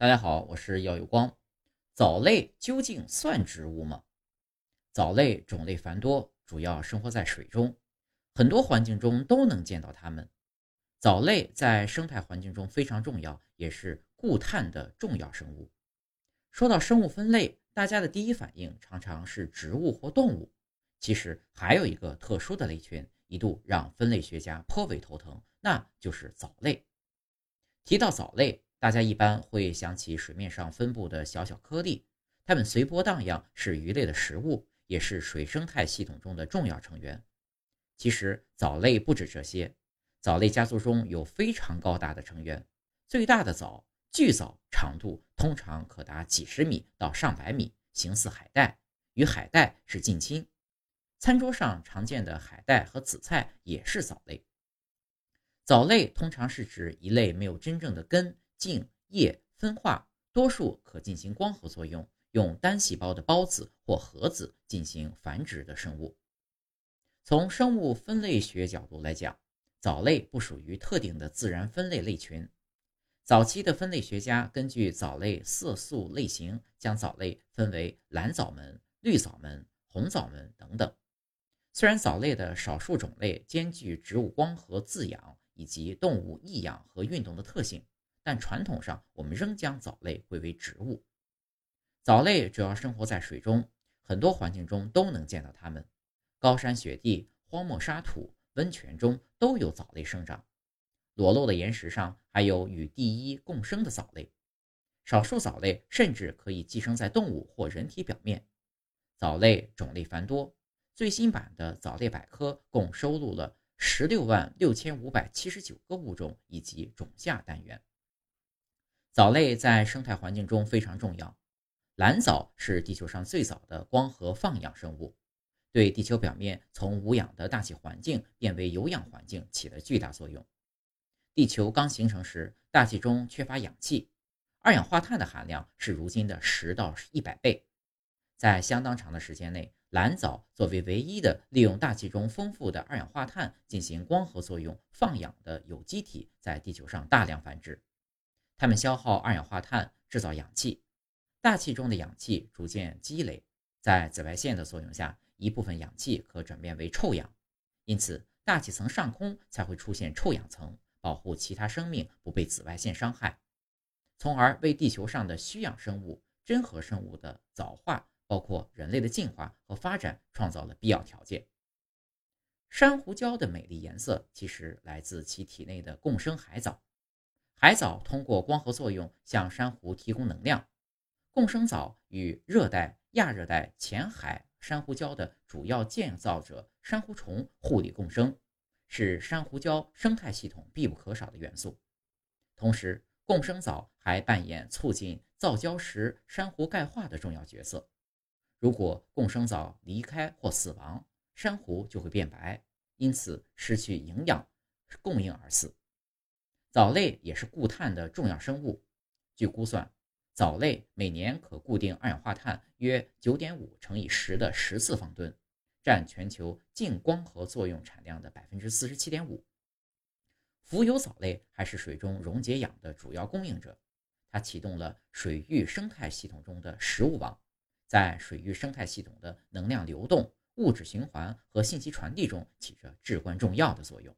大家好，我是耀有光。藻类究竟算植物吗？藻类种类繁多，主要生活在水中，很多环境中都能见到它们。藻类在生态环境中非常重要，也是固碳的重要生物。说到生物分类，大家的第一反应常常是植物或动物。其实还有一个特殊的类群，一度让分类学家颇为头疼，那就是藻类。提到藻类，大家一般会想起水面上分布的小小颗粒，它们随波荡漾，是鱼类的食物，也是水生态系统中的重要成员。其实藻类不止这些，藻类家族中有非常高大的成员，最大的藻巨藻长度通常可达几十米到上百米，形似海带，与海带是近亲。餐桌上常见的海带和紫菜也是藻类。藻类通常是指一类没有真正的根。茎叶分化，多数可进行光合作用，用单细胞的孢子或核子进行繁殖的生物。从生物分类学角度来讲，藻类不属于特定的自然分类类群。早期的分类学家根据藻类色素类型，将藻类分为蓝藻门、绿藻门、红藻门等等。虽然藻类的少数种类兼具植物光合自养以及动物异养和运动的特性。但传统上，我们仍将藻类归为植物。藻类主要生活在水中，很多环境中都能见到它们。高山雪地、荒漠沙土、温泉中都有藻类生长。裸露的岩石上还有与地衣共生的藻类。少数藻类甚至可以寄生在动物或人体表面。藻类种类繁多，最新版的藻类百科共收录了十六万六千五百七十九个物种以及种下单元。藻类在生态环境中非常重要。蓝藻是地球上最早的光合放养生物，对地球表面从无氧的大气环境变为有氧环境起了巨大作用。地球刚形成时，大气中缺乏氧气，二氧化碳的含量是如今的十到一百倍。在相当长的时间内，蓝藻作为唯一的利用大气中丰富的二氧化碳进行光合作用放氧的有机体，在地球上大量繁殖。它们消耗二氧化碳制造氧气，大气中的氧气逐渐积累，在紫外线的作用下，一部分氧气可转变为臭氧，因此大气层上空才会出现臭氧层，保护其他生命不被紫外线伤害，从而为地球上的需氧生物、真核生物的早化，包括人类的进化和发展创造了必要条件。珊瑚礁的美丽颜色其实来自其体内的共生海藻。海藻通过光合作用向珊瑚提供能量。共生藻与热带、亚热带浅海珊瑚礁的主要建造者珊瑚虫互利共生，是珊瑚礁生态系统必不可少的元素。同时，共生藻还扮演促进造礁石珊瑚钙化的重要角色。如果共生藻离开或死亡，珊瑚就会变白，因此失去营养供应而死。藻类也是固碳的重要生物。据估算，藻类每年可固定二氧化碳约九点五乘以十的十次方吨，占全球净光合作用产量的百分之四十七点五。浮游藻类还是水中溶解氧的主要供应者，它启动了水域生态系统中的食物网，在水域生态系统的能量流动、物质循环和信息传递中起着至关重要的作用。